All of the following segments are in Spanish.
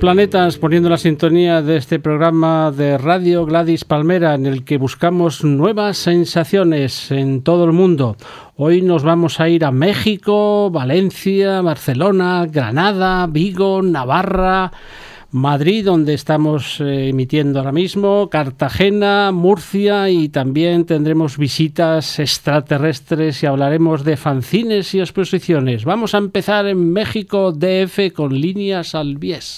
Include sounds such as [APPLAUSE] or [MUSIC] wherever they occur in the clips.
Planetas poniendo la sintonía de este programa de Radio Gladys Palmera en el que buscamos nuevas sensaciones en todo el mundo. Hoy nos vamos a ir a México, Valencia, Barcelona, Granada, Vigo, Navarra. Madrid, donde estamos eh, emitiendo ahora mismo, Cartagena, Murcia y también tendremos visitas extraterrestres y hablaremos de fanzines y exposiciones. Vamos a empezar en México DF con líneas al bies.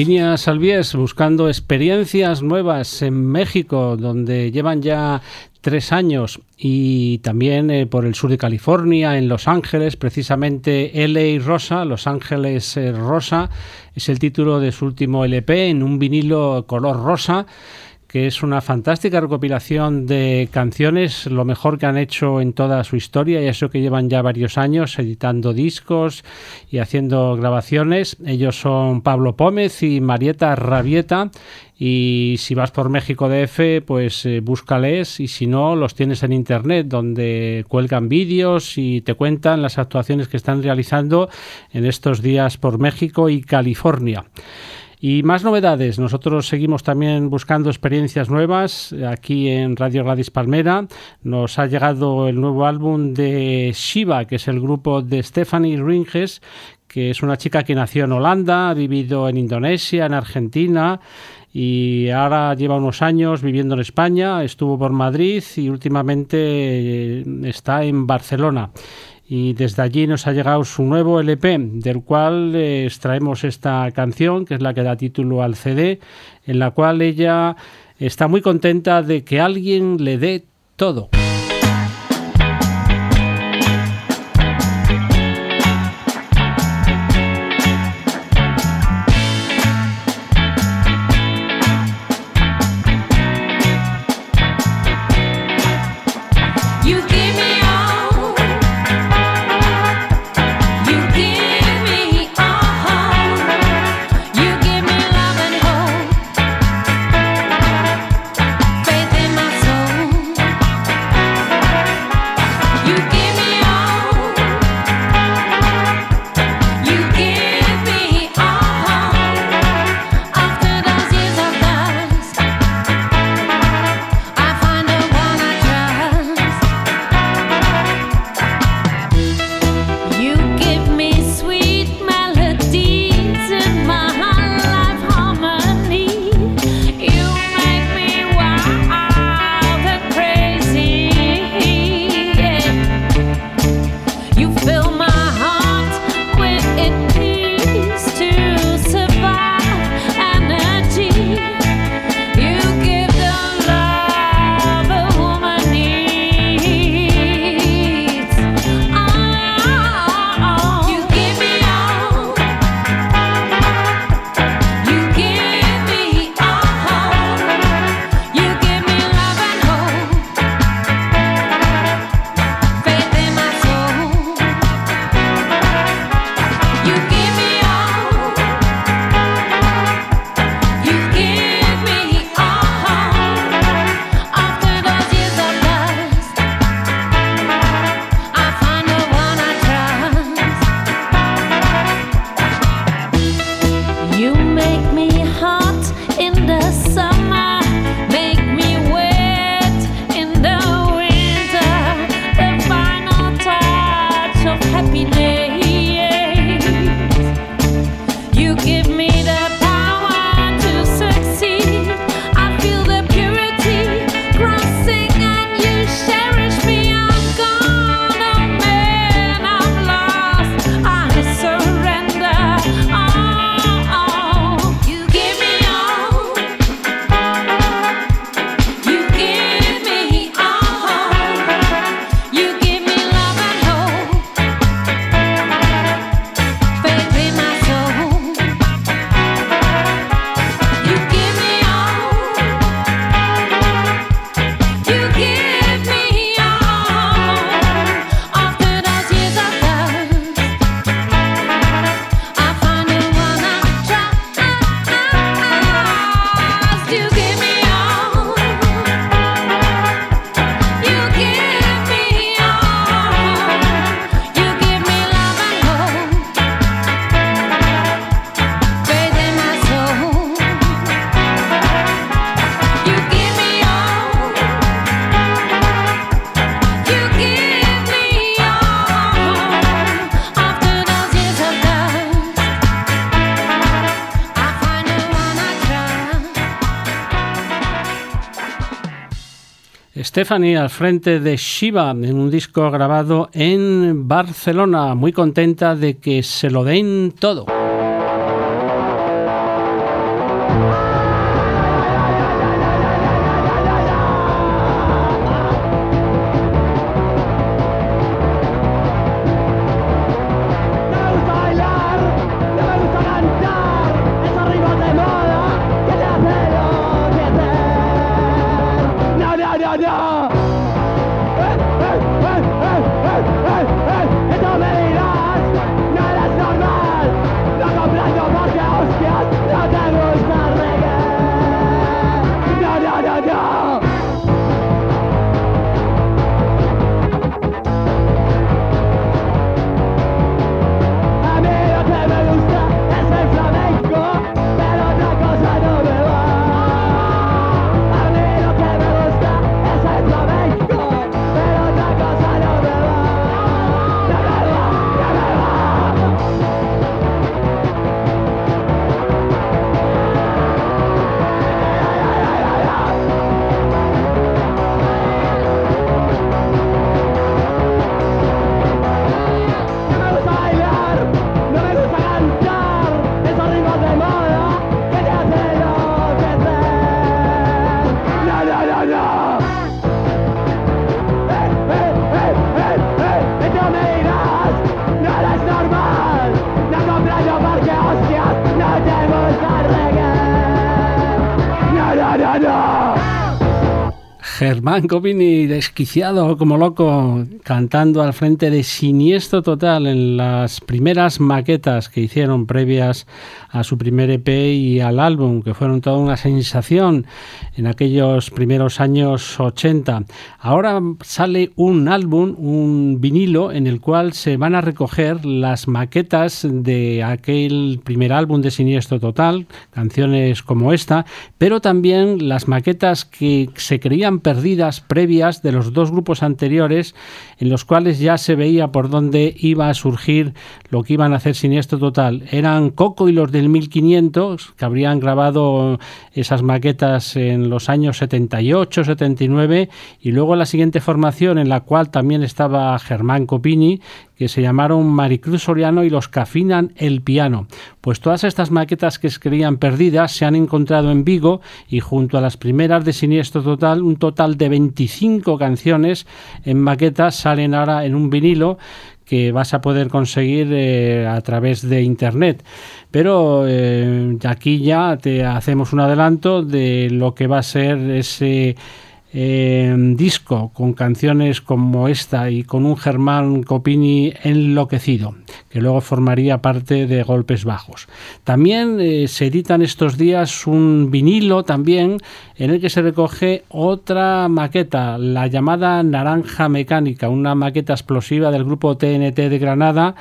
Líneas Albies buscando experiencias nuevas en México, donde llevan ya tres años y también eh, por el sur de California, en Los Ángeles, precisamente LA Rosa, Los Ángeles eh, Rosa, es el título de su último LP en un vinilo color rosa que es una fantástica recopilación de canciones, lo mejor que han hecho en toda su historia, y eso que llevan ya varios años editando discos y haciendo grabaciones. Ellos son Pablo Pómez y Marieta Rabieta. Y si vas por México DF, pues eh, búscales y si no, los tienes en internet donde cuelgan vídeos y te cuentan las actuaciones que están realizando en estos días por México y California. Y más novedades, nosotros seguimos también buscando experiencias nuevas aquí en Radio Gladys Palmera. Nos ha llegado el nuevo álbum de Shiva, que es el grupo de Stephanie Ringes, que es una chica que nació en Holanda, ha vivido en Indonesia, en Argentina y ahora lleva unos años viviendo en España, estuvo por Madrid y últimamente eh, está en Barcelona y desde allí nos ha llegado su nuevo LP, del cual extraemos esta canción, que es la que da título al CD, en la cual ella está muy contenta de que alguien le dé todo. you feel Stephanie al frente de Shiva en un disco grabado en Barcelona, muy contenta de que se lo den todo. Germán Copini, desquiciado como loco, cantando al frente de Siniestro Total en las primeras maquetas que hicieron previas a su primer EP y al álbum, que fueron toda una sensación en aquellos primeros años 80. Ahora sale un álbum, un vinilo, en el cual se van a recoger las maquetas de aquel primer álbum de Siniestro Total, canciones como esta, pero también las maquetas que se creían perdidas previas de los dos grupos anteriores, en los cuales ya se veía por dónde iba a surgir lo que iban a hacer Siniestro Total. Eran Coco y los de 1500, que habrían grabado esas maquetas en los años 78, 79, y luego la siguiente formación en la cual también estaba Germán Copini, que se llamaron Maricruz Soriano y los que afinan el piano. Pues todas estas maquetas que se creían perdidas se han encontrado en Vigo y junto a las primeras de Siniestro Total, un total de 25 canciones en maquetas salen ahora en un vinilo que vas a poder conseguir eh, a través de internet. Pero eh, aquí ya te hacemos un adelanto de lo que va a ser ese eh, disco con canciones como esta y con un Germán Copini enloquecido, que luego formaría parte de Golpes Bajos. También se editan estos días un vinilo también en el que se recoge otra maqueta, la llamada Naranja Mecánica, una maqueta explosiva del grupo TNT de Granada,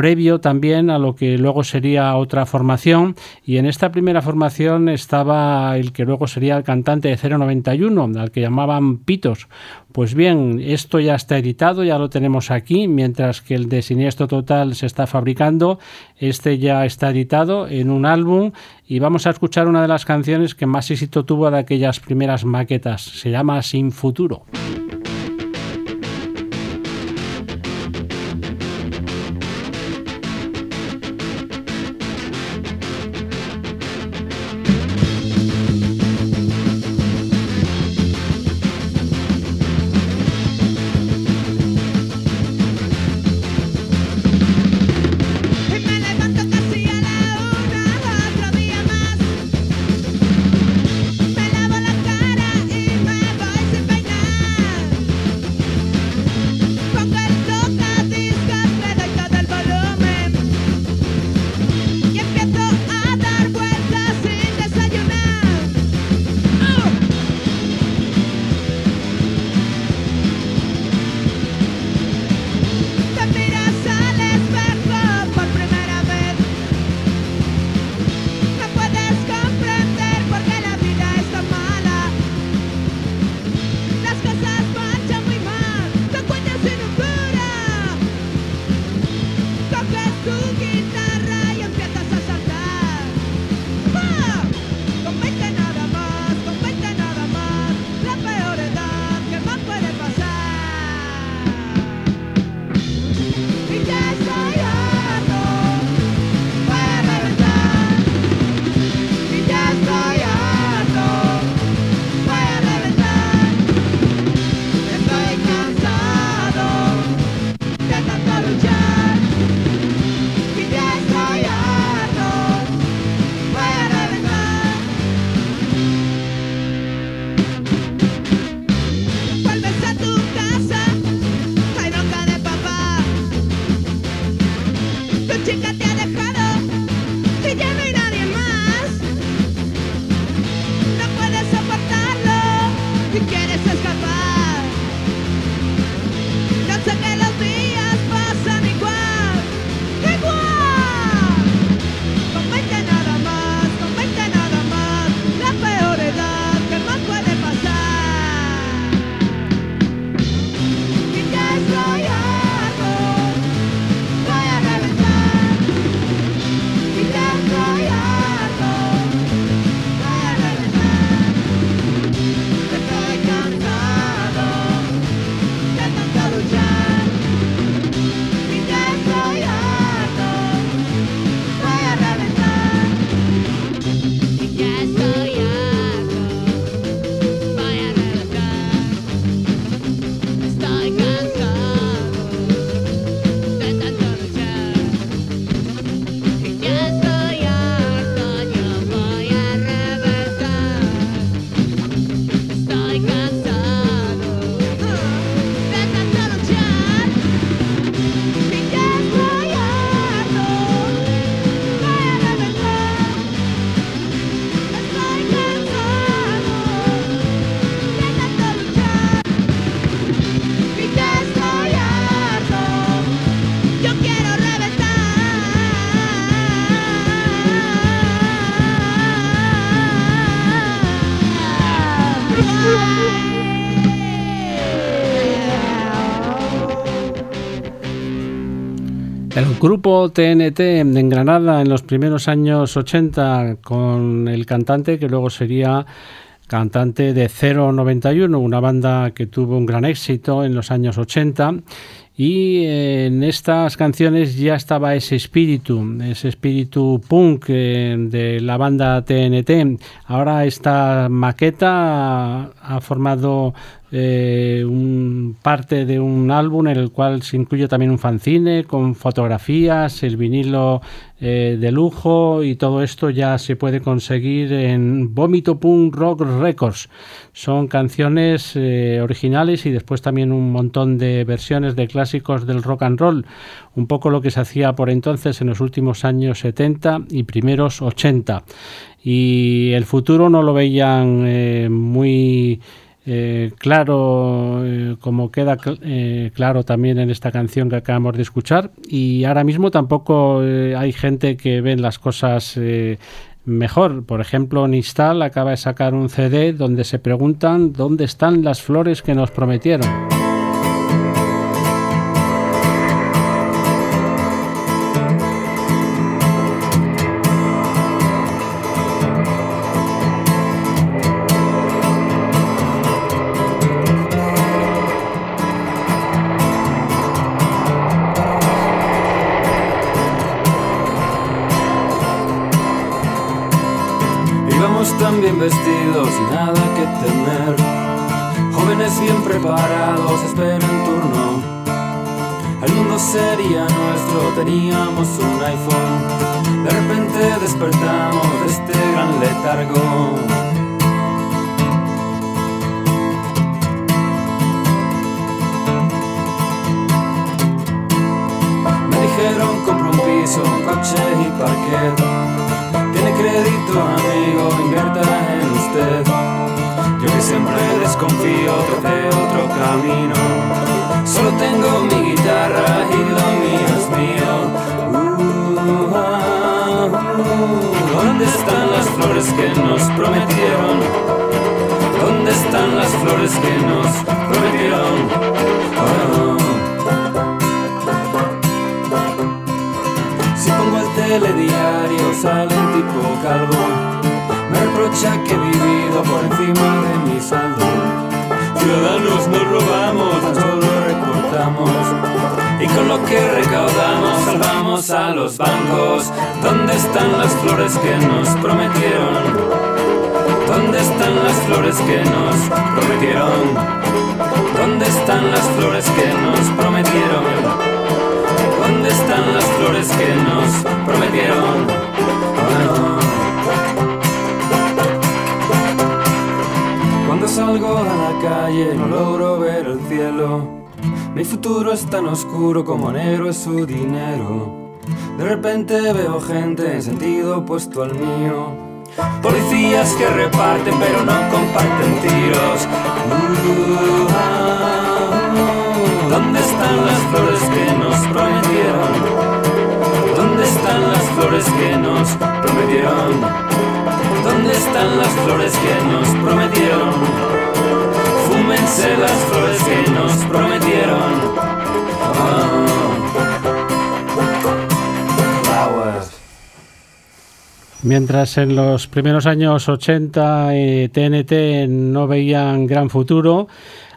previo también a lo que luego sería otra formación. Y en esta primera formación estaba el que luego sería el cantante de 091 al que llamaban Pitos. Pues bien esto ya está editado ya lo tenemos aquí mientras que el de Siniestro Total se está fabricando este ya está editado en un álbum. Y vamos a escuchar una de las canciones que más éxito tuvo de aquellas primeras maquetas. Se llama Sin Futuro grupo TNT en Granada en los primeros años 80 con el cantante que luego sería cantante de 091, una banda que tuvo un gran éxito en los años 80 y en estas canciones ya estaba ese espíritu, ese espíritu punk eh, de la banda TNT. Ahora esta maqueta ha formado eh, un, parte de un álbum en el cual se incluye también un fanzine con fotografías, el vinilo eh, de lujo y todo esto ya se puede conseguir en Vómito Punk Rock Records. Son canciones eh, originales y después también un montón de versiones de clásicos del rock and roll, un poco lo que se hacía por entonces en los últimos años 70 y primeros 80. Y el futuro no lo veían muy eh, claro, eh, como queda eh, claro también en esta canción que acabamos de escuchar. Y ahora mismo tampoco hay gente que ve las cosas mejor. Por ejemplo, Nistal acaba de sacar un CD donde se preguntan dónde están las flores que nos prometieron. Las flores que nos prometieron? ¿Dónde están las flores que nos prometieron? ¿Dónde están las flores que nos prometieron? Cuando salgo a la calle no logro ver el cielo. Mi futuro es tan oscuro como negro es su dinero. De repente veo gente en sentido opuesto al mío. Policías que reparten pero no comparten tiros. ¿Dónde están las flores que nos prometieron? ¿Dónde están las flores que nos prometieron? ¿Dónde están las flores que nos prometieron? Fúmense las flores que nos prometieron. Mientras en los primeros años 80 TNT eh, no veían gran futuro,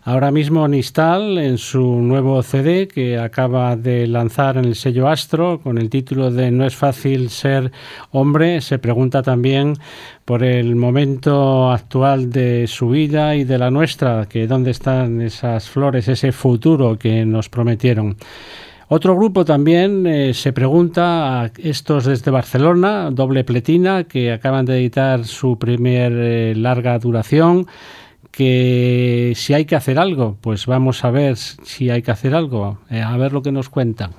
Ahora mismo Nistal, en su nuevo CD que acaba de lanzar en el sello Astro, con el título de No es fácil ser hombre, se pregunta también por el momento actual de su vida y de la nuestra, que dónde están esas flores, ese futuro que nos prometieron. Otro grupo también eh, se pregunta a estos desde Barcelona, Doble Pletina, que acaban de editar su primer eh, larga duración que si hay que hacer algo, pues vamos a ver si hay que hacer algo, eh, a ver lo que nos cuentan.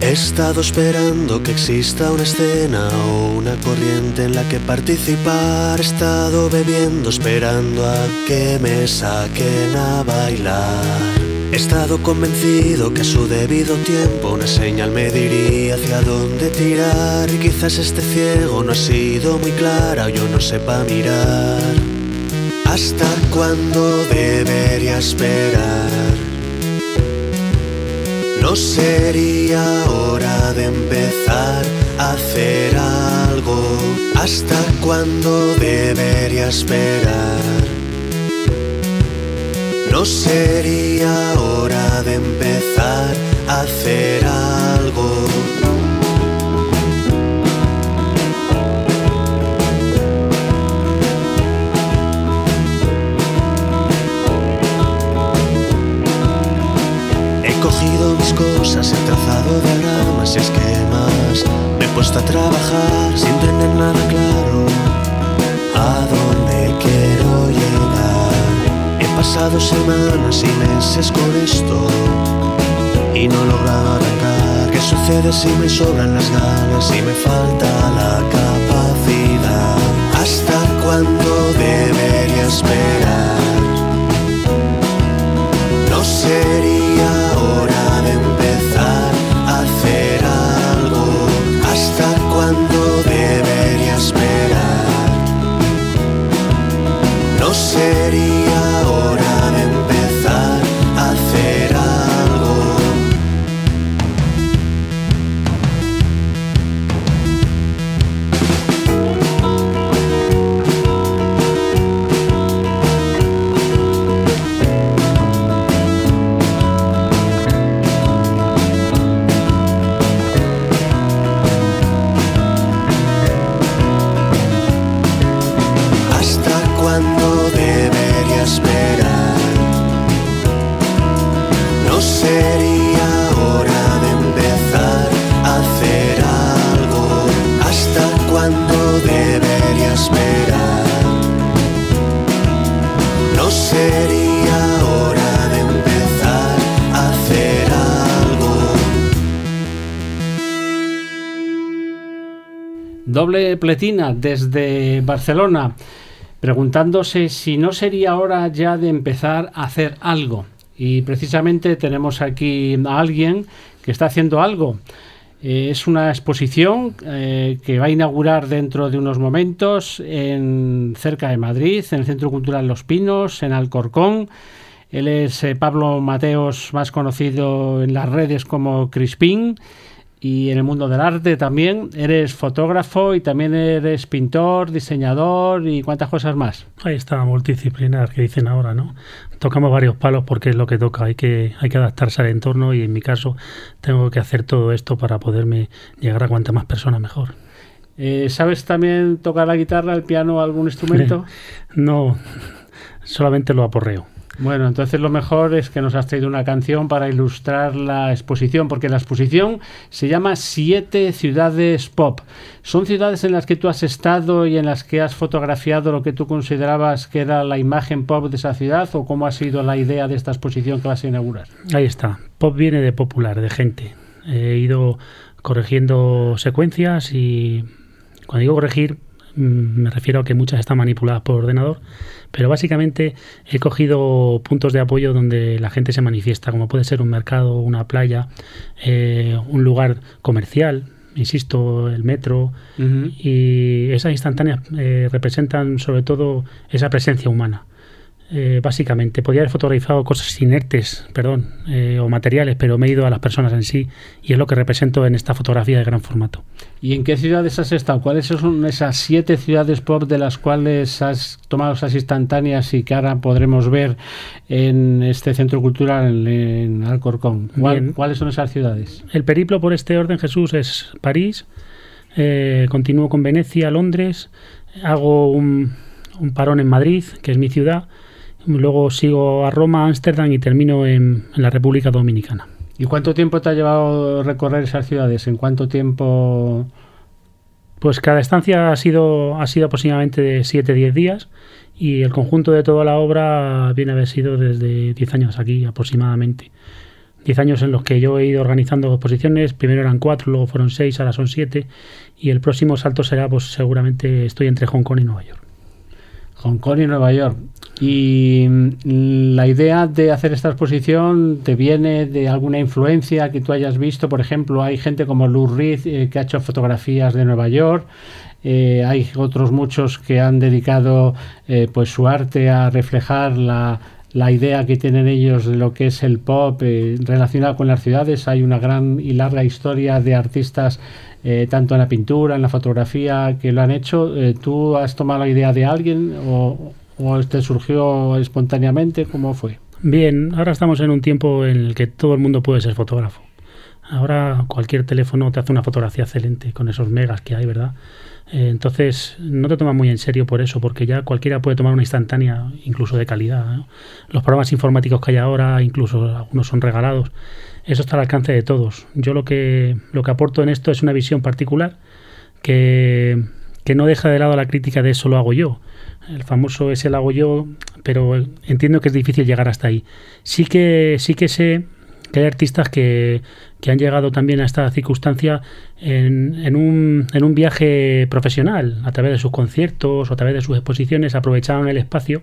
He estado esperando que exista una escena o una corriente en la que participar. He estado bebiendo esperando a que me saquen a bailar. He estado convencido que a su debido tiempo una señal me diría hacia dónde tirar y quizás este ciego no ha sido muy clara o yo no sepa mirar. ¿Hasta cuándo debería esperar? ¿No sería hora de empezar a hacer algo? ¿Hasta cuándo debería esperar? ¿No sería hora de empezar a hacer algo? He cogido mis cosas, he trazado diagramas y esquemas. Me he puesto a trabajar sin tener nada claro a dónde quiero llegar. He pasado semanas y meses con esto y no he logrado arrancar. ¿Qué sucede si me sobran las ganas y me falta la capacidad? ¿Hasta cuándo debería esperar? ¿No sería hora de empezar a hacer algo? ¿Hasta cuándo debería esperar? ¿No sería pletina desde Barcelona, preguntándose si no sería hora ya de empezar a hacer algo. Y precisamente tenemos aquí a alguien que está haciendo algo. Eh, es una exposición eh, que va a inaugurar dentro de unos momentos en cerca de Madrid, en el Centro Cultural Los Pinos, en Alcorcón. Él es eh, Pablo Mateos, más conocido en las redes como Crispín y en el mundo del arte también. Eres fotógrafo y también eres pintor, diseñador y cuántas cosas más. Ahí está, multidisciplinar que dicen ahora, ¿no? Tocamos varios palos porque es lo que toca, hay que, hay que adaptarse al entorno y en mi caso tengo que hacer todo esto para poderme llegar a cuanta más personas mejor. Eh, ¿Sabes también tocar la guitarra, el piano, algún instrumento? [LAUGHS] No, solamente lo aporreo. Bueno, entonces lo mejor es que nos has traído una canción para ilustrar la exposición, porque la exposición se llama Siete Ciudades Pop. ¿Son ciudades en las que tú has estado y en las que has fotografiado lo que tú considerabas que era la imagen pop de esa ciudad o cómo ha sido la idea de esta exposición que vas a inaugurar? Ahí está, pop viene de popular, de gente. He ido corrigiendo secuencias y cuando digo corregir me refiero a que muchas están manipuladas por ordenador, pero básicamente he cogido puntos de apoyo donde la gente se manifiesta, como puede ser un mercado, una playa, eh, un lugar comercial, insisto, el metro, y esas instantáneas eh, representan sobre todo esa presencia humana. Eh, básicamente, podría haber fotografiado cosas inertes, perdón, eh, o materiales, pero me he ido a las personas en sí y es lo que represento en esta fotografía de gran formato. ¿Y en qué ciudades has estado? ¿Cuáles son esas siete ciudades pop de las cuales has tomado esas instantáneas y que ahora podremos ver en este centro cultural en, Alcorcón? ¿Cuál- Bien. ¿Cuáles son esas ciudades? El periplo por este orden, Jesús, es París, eh, continúo con Venecia, Londres, hago un, un parón en Madrid, que es mi ciudad, luego sigo a Roma, Ámsterdam y termino en, en la República Dominicana. ¿Y cuánto tiempo te ha llevado recorrer esas ciudades? ¿En cuánto tiempo? Pues cada estancia ha sido, ha sido aproximadamente de 7-10 días y el conjunto de toda la obra viene a haber sido desde 10 años aquí aproximadamente. 10 años en los que yo he ido organizando exposiciones, primero eran 4, luego fueron 6, ahora son 7 y el próximo salto será pues seguramente estoy entre Hong Kong y Nueva York. Hong Kong y Nueva York. Y mm, la idea de hacer esta exposición te viene de alguna influencia que tú hayas visto. Por ejemplo, hay gente como Lou Reed eh, que ha hecho fotografías de Nueva York. Eh, hay otros muchos que han dedicado eh, pues su arte a reflejar la, la idea que tienen ellos de lo que es el pop relacionado con las ciudades. Hay una gran y larga historia de artistas tanto en la pintura, en la fotografía, que lo han hecho. ¿Tú has tomado la idea de alguien o, ¿O este surgió espontáneamente? ¿Cómo fue? Bien, ahora estamos en un tiempo en el que todo el mundo puede ser fotógrafo. Ahora cualquier teléfono te hace una fotografía excelente con esos megas que hay, ¿verdad? Eh, entonces no te tomas muy en serio por eso, porque ya cualquiera puede tomar una instantánea, incluso de calidad. Los programas informáticos que hay ahora, incluso algunos son regalados. Eso está al alcance de todos. Yo lo que, lo que aporto en esto es una visión particular que, que no deja de lado la crítica de eso lo hago yo el famoso ese lago yo, pero entiendo que es difícil llegar hasta ahí. Sí que, sí que sé que hay artistas que, que han llegado también a esta circunstancia en, un, en un viaje profesional, a través de sus conciertos o a través de sus exposiciones, aprovechaban el espacio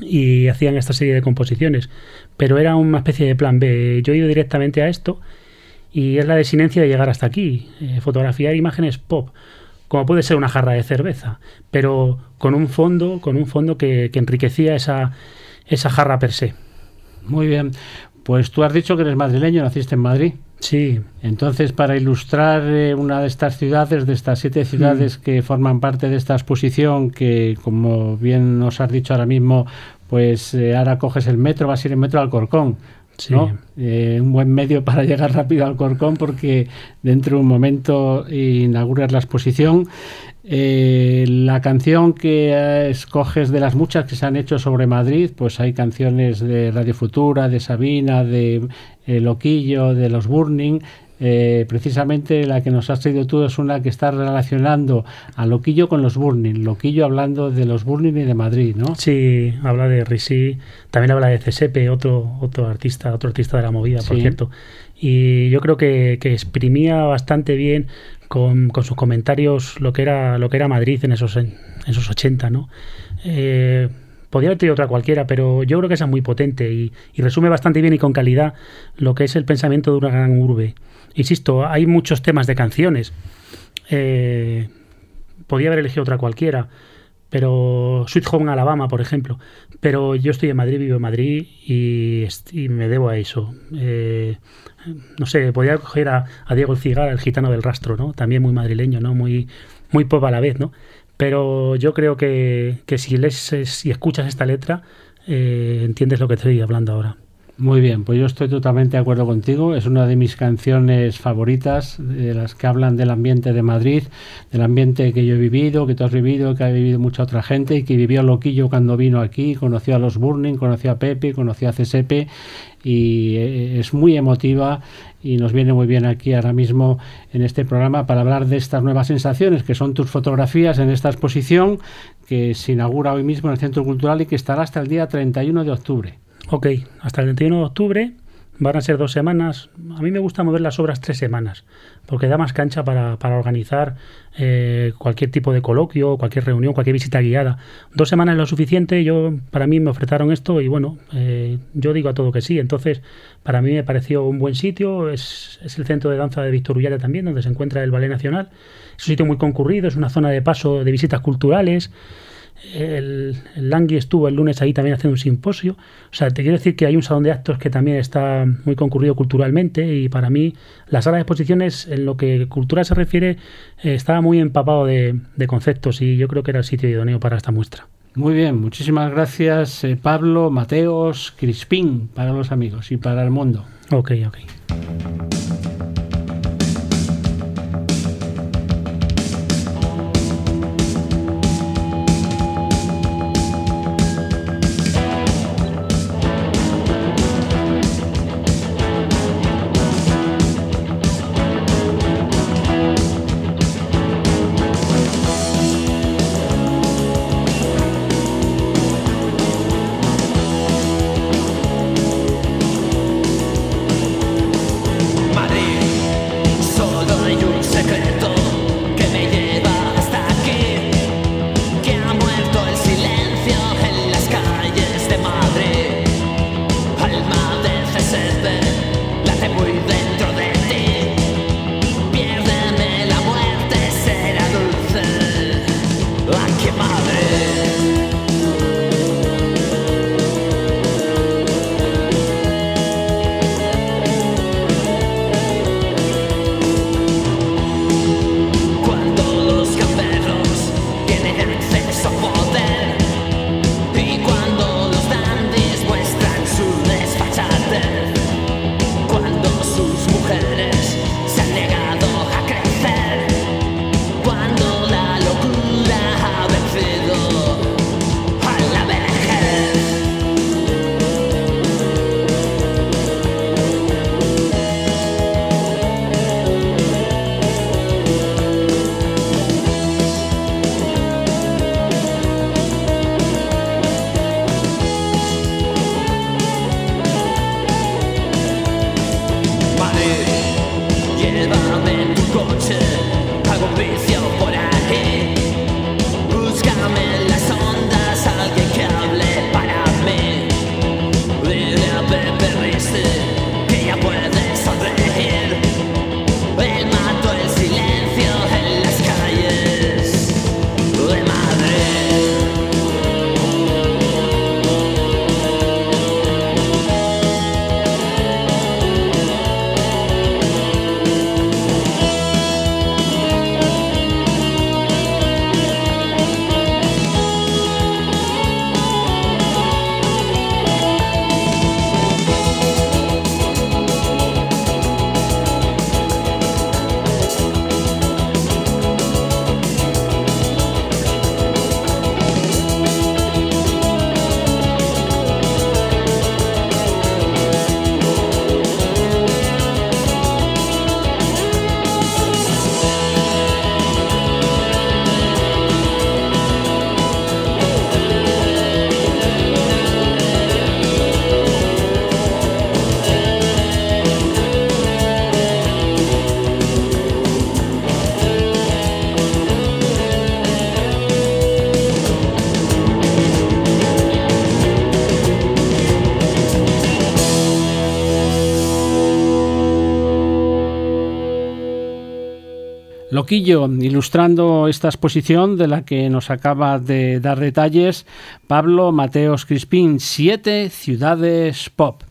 y hacían esta serie de composiciones. Pero era una especie de plan B. Yo he ido directamente a esto y es la desinencia de llegar hasta aquí. Eh, fotografiar imágenes pop como puede ser una jarra de cerveza, pero con un fondo, con un fondo que, enriquecía esa, esa jarra per se. Muy bien. Pues tú has dicho que eres madrileño, naciste en Madrid. Sí. Entonces, para ilustrar eh, una de estas ciudades, de estas siete ciudades mm. que forman parte de esta exposición, que como bien nos has dicho ahora mismo, pues eh, ahora coges el metro, vas a ir en metro al Corcón. Eh, un buen medio para llegar rápido al Corcón porque dentro de un momento inauguras la exposición. Eh, la canción que escoges de las muchas que se han hecho sobre Madrid, pues hay canciones de Radio Futura, de Sabina, de eh, Loquillo, de los Burning, eh, precisamente la que nos has traído tú es una que está relacionando a Loquillo con los Burning. Loquillo hablando de los Burning y de Madrid, ¿no? Sí, habla de Risi, también habla de CSP, otro, otro artista, otro artista de la movida, por cierto. Y yo creo que, exprimía bastante bien con, sus comentarios lo que era, lo que era Madrid en esos, en, esos 80, ¿no? Eh, podría haber tenido otra cualquiera, pero yo creo que esa es muy potente y, resume bastante bien y con calidad lo que es el pensamiento de una gran urbe. Insisto, hay muchos temas de canciones. Eh, podía haber elegido otra cualquiera, pero Sweet Home Alabama, por ejemplo. Pero yo estoy en Madrid, vivo en Madrid y, me debo a eso. Eh, no sé, podía coger a, Diego el Cigar, el gitano del rastro, ¿no? También muy madrileño, ¿no? Muy, muy pop a la vez, ¿no? Pero yo creo que, si lees si escuchas esta letra, eh, entiendes lo que estoy hablando ahora. Muy bien, pues yo estoy totalmente de acuerdo contigo. Es una de mis canciones favoritas, de las que hablan del ambiente de Madrid, del ambiente que yo he vivido, que tú has vivido, que ha vivido mucha otra gente y que vivió Loquillo cuando vino aquí, conoció a los Burning, conoció a Pepe, conoció a CSP y eh, es muy emotiva y nos viene muy bien aquí ahora mismo en este programa para hablar de estas nuevas sensaciones que son tus fotografías en esta exposición que se inaugura hoy mismo en el Centro Cultural y que estará hasta el día 31 de octubre. Ok, hasta el 21 de octubre van a ser dos semanas. A mí me gusta mover las obras tres semanas, porque da más cancha para, organizar eh, cualquier tipo de coloquio, cualquier reunión, cualquier visita guiada. Dos semanas es lo suficiente. Yo, para mí me ofretaron esto y bueno, eh, yo digo a todo que sí. Entonces, para mí me pareció un buen sitio. Es, es el centro de danza de Víctor Ullada también, donde se encuentra el Ballet Nacional. Es un sitio muy concurrido, es una zona de paso de visitas culturales. El, Langui estuvo el lunes ahí también haciendo un simposio. O sea, te quiero decir que hay un salón de actos que también está muy concurrido culturalmente y para mí la sala de exposiciones en lo que cultura se refiere eh, estaba muy empapado de, conceptos y yo creo que era el sitio idóneo para esta muestra. Muy bien, muchísimas gracias eh, Pablo, Mateos, Crispín para los amigos y para el mundo. Ok, ok. Loquillo, ilustrando esta exposición de la que nos acaba de dar detalles Pablo Mateos Crispín, Siete Ciudades Pop.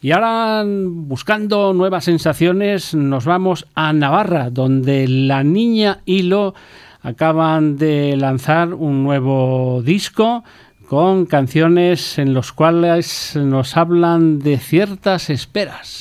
Y ahora, buscando nuevas sensaciones, nos vamos a Navarra, donde la niña Hilo acaban de lanzar un nuevo disco con canciones en los cuales nos hablan de ciertas esperas.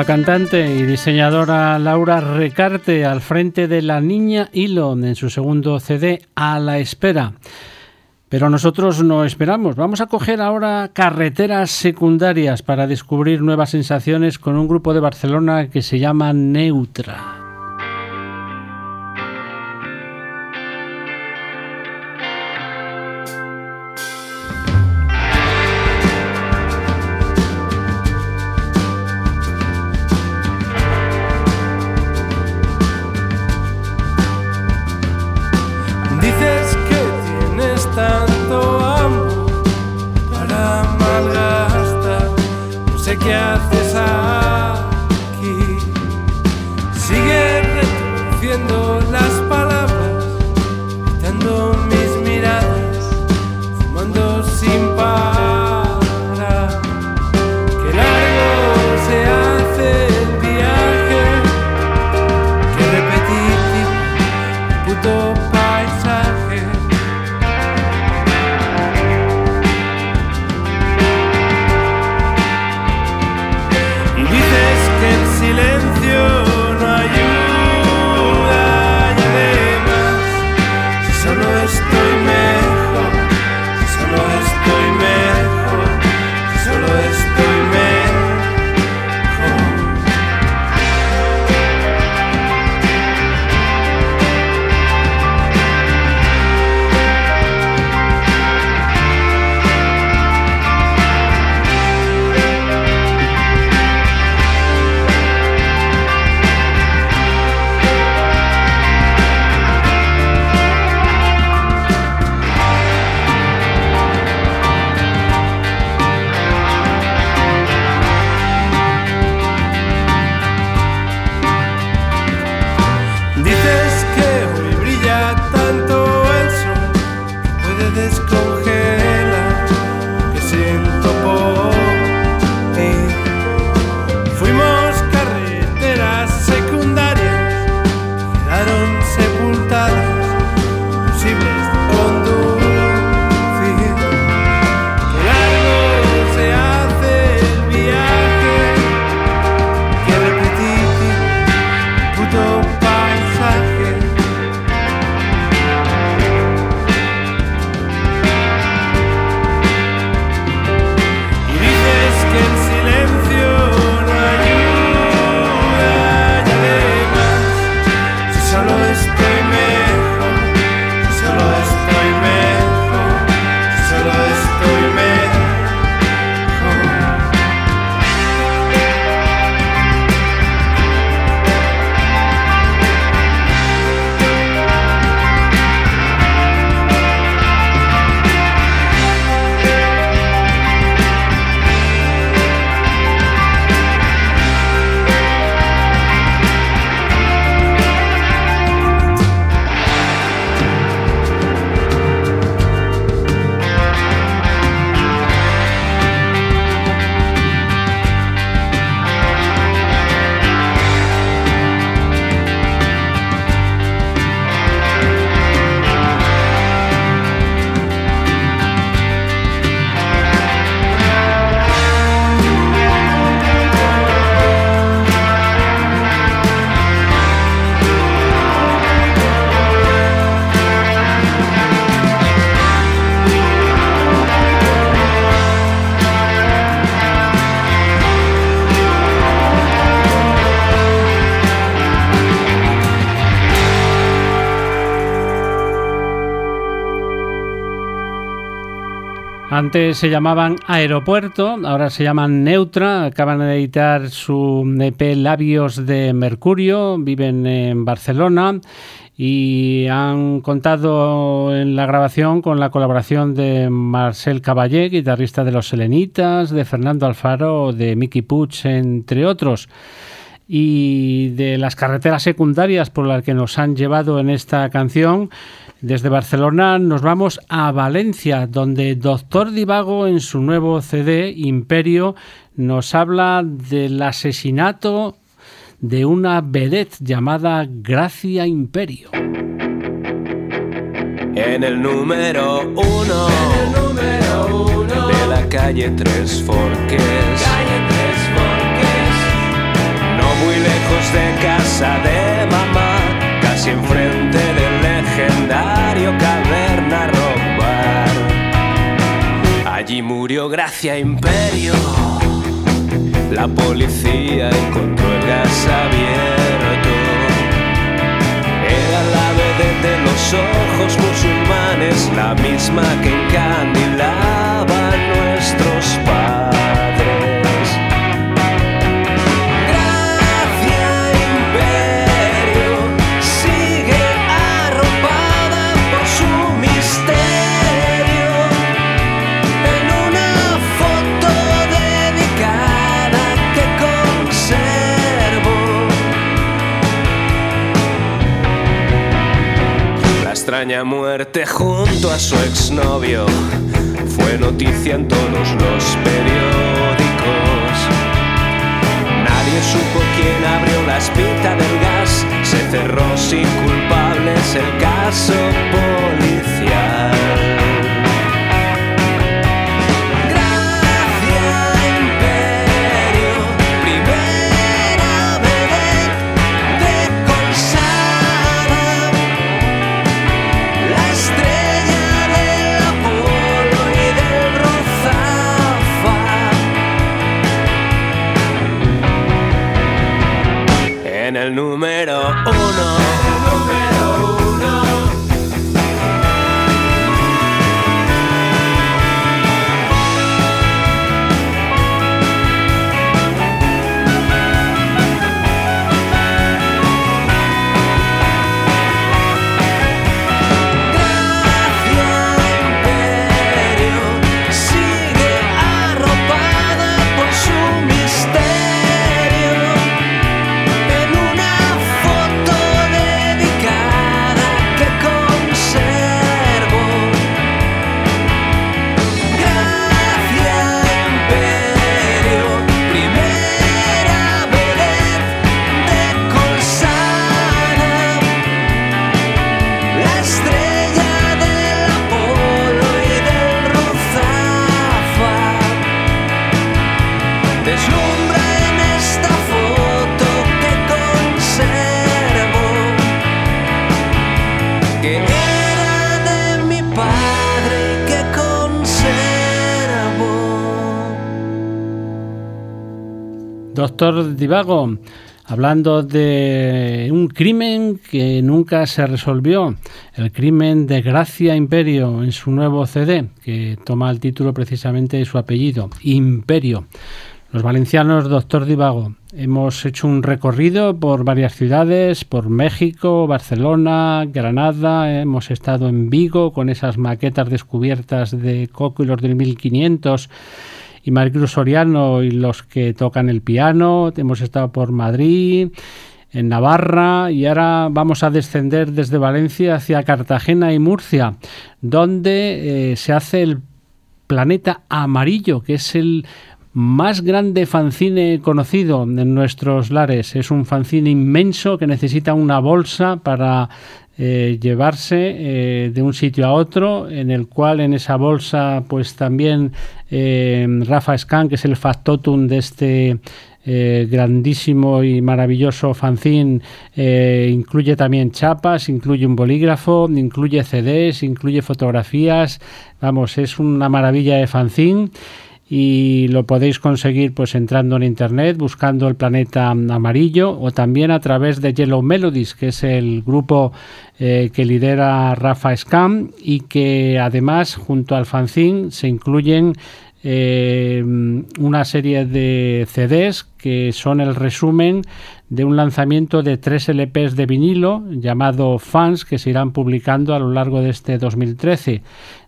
La cantante y diseñadora Laura Recarte al frente de La Niña Hilo en su segundo CD A la Espera. Pero nosotros no esperamos. Vamos a coger ahora carreteras secundarias para descubrir nuevas sensaciones con un grupo de Barcelona que se llama Neutra. Antes se llamaban Aeropuerto, ahora se llaman Neutra, acaban de editar su EP Labios de Mercurio, viven en Barcelona y han contado en la grabación con la colaboración de Marcel Caballé, guitarrista de Los Selenitas, de Fernando Alfaro, de Mickey Puch, entre otros. Y de las carreteras secundarias por las que nos han llevado en esta canción, desde Barcelona nos vamos a Valencia, donde Doctor Divago en su nuevo CD Imperio nos habla del asesinato de una vedette llamada Gracia Imperio. En el número uno, de la calle Tres Forques, no muy lejos de casa de mamá, casi enfrente del legendario Caverna Rock Allí murió Gracia Imperio. La policía encontró el gas abierto. Era la vedette de los ojos musulmanes, la misma que encandilaba nuestros padres. Muerte junto a su exnovio fue noticia en todos los periódicos. Nadie supo quién abrió la espita del gas, se cerró sin culpables el caso policial. El número uno. Divago, hablando de un crimen que nunca se resolvió, el crimen de Gracia Imperio en su nuevo CD, que toma el título precisamente de su apellido, Imperio. Los valencianos, doctor Divago, hemos hecho un recorrido por varias ciudades, por México, Barcelona, Granada, hemos estado en Vigo con esas maquetas descubiertas de Coco y los del 1500 y Maricruz Soriano y los que tocan el piano, hemos estado por Madrid, en Navarra y ahora vamos a descender desde Valencia hacia Cartagena y Murcia, donde eh, se hace el planeta amarillo, que es el más grande fanzine conocido en nuestros lares. Es un fanzine inmenso que necesita una bolsa para eh, llevarse eh, de un sitio a otro, en el cual en esa bolsa pues también eh, Rafa Scan, que es el factotum de este grandísimo y maravilloso fanzine, incluye también chapas, incluye un bolígrafo, incluye CDs, incluye fotografías, vamos, es una maravilla de fanzine y lo podéis conseguir pues entrando en internet buscando el planeta amarillo o también a través de Yellow Melodies que es el grupo eh, que lidera Rafa Scam y que además junto al fanzine se incluyen eh, una serie de CDs que son el resumen de un lanzamiento de tres LPs de vinilo llamado Fans que se irán publicando a lo largo de este 2013.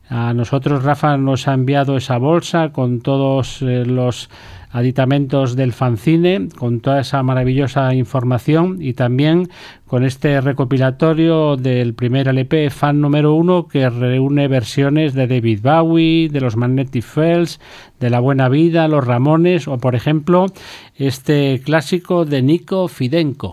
A nosotros Rafa nos ha enviado esa bolsa con todos eh, los aditamentos del fanzine, con toda esa maravillosa información y también con este recopilatorio del primer LP fan número uno que reúne versiones de David Bowie, de los Magnetic Fields, de La Buena Vida, Los Ramones o por ejemplo este clásico de Nico Fidenco.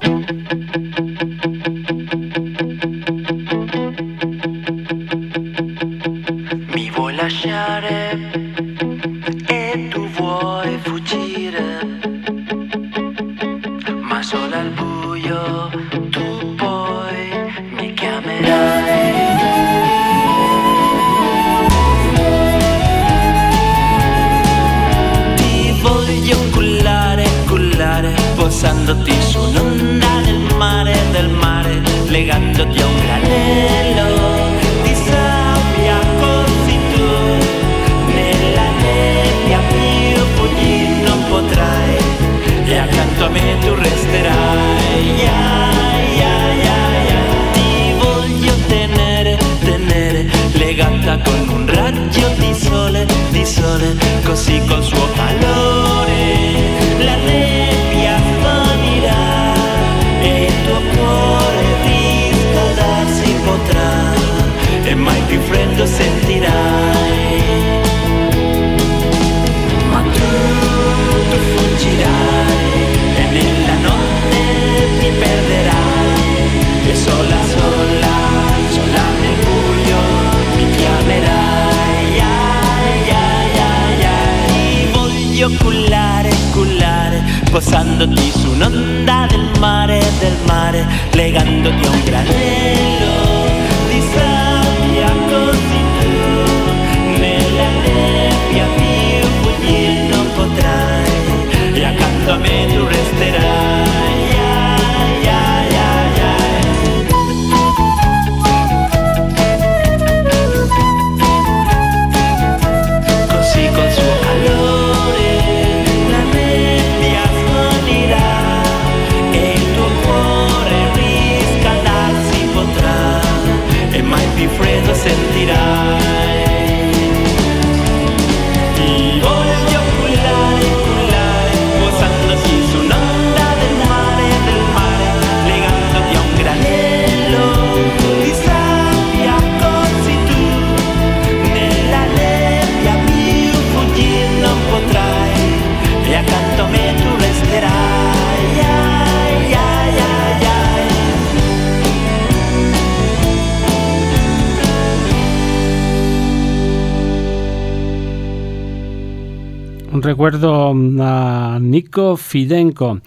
Recuerdo a Nico Fidenko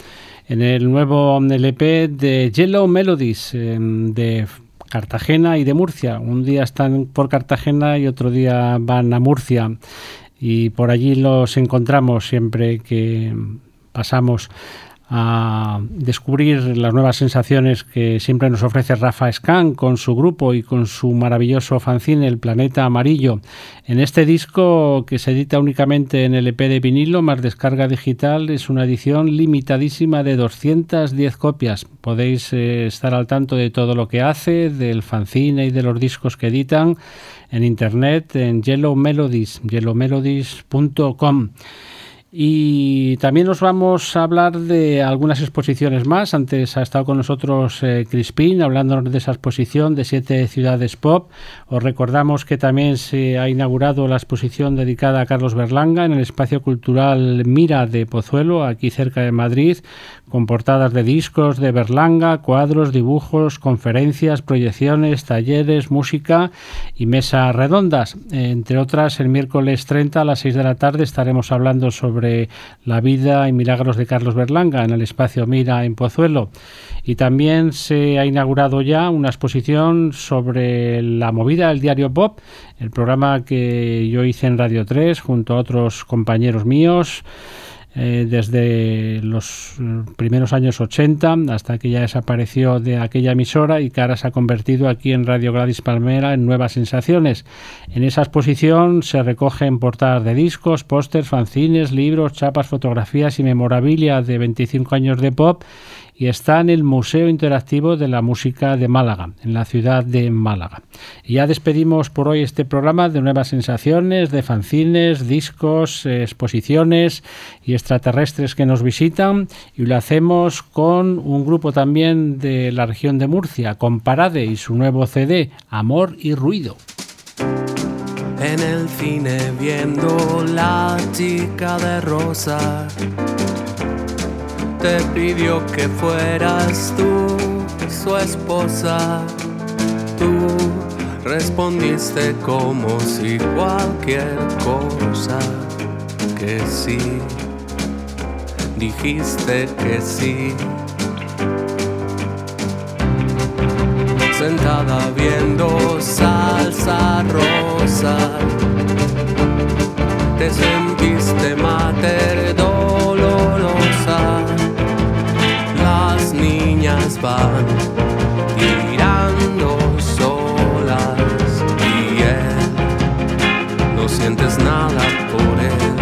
en el nuevo LP de Yellow Melodies em, de Cartagena y de Murcia. Un día están por Cartagena y otro día van a Murcia y por allí los encontramos siempre que pasamos a descubrir las nuevas sensaciones que siempre nos ofrece Rafa Scan con su grupo y con su maravilloso fanzine El Planeta Amarillo. En este disco que se edita únicamente en el EP de vinilo más descarga digital es una edición limitadísima de 210 copias. Podéis eh, estar al tanto de todo lo que hace, del fanzine y de los discos que editan en internet en Yellow Melodies, yellowmelodies.com. Y también nos vamos a hablar de algunas exposiciones más. Antes ha estado con nosotros eh, Crispín hablándonos de esa exposición de siete ciudades pop. Os recordamos que también se ha inaugurado la exposición dedicada a Carlos Berlanga en el espacio cultural Mira de Pozuelo, aquí cerca de Madrid, con portadas de discos de Berlanga, cuadros, dibujos, conferencias, proyecciones, talleres, música y mesas redondas. Entre otras, el miércoles 30 a las 6 de la tarde estaremos hablando sobre la vida y milagros de Carlos Berlanga en el espacio Mira en Pozuelo. Y también se ha inaugurado ya una exposición sobre la movida del diario Pop, el programa que yo hice en Radio 3 junto a otros compañeros míos. Eh, desde los eh, primeros años 80 hasta que ya desapareció de aquella emisora y que ahora se ha convertido aquí en Radio Gladys Palmera en Nuevas Sensaciones. En esa exposición se recogen portadas de discos, pósters, fanzines, libros, chapas, fotografías y memorabilia de 25 años de pop y está en el Museo Interactivo de la Música de Málaga, en la ciudad de Málaga. Y ya despedimos por hoy este programa de nuevas sensaciones, de fanzines, discos, exposiciones y extraterrestres que nos visitan y lo hacemos con un grupo también de la región de Murcia, con Parade y su nuevo CD, Amor y Ruido. En el cine viendo la chica de rosa te pidió que fueras tú su esposa. Tú respondiste como si cualquier cosa que sí. Dijiste que sí. Sentada viendo salsa rosa, te sentiste mater dolorosa van girando solas y él no sientes nada por él.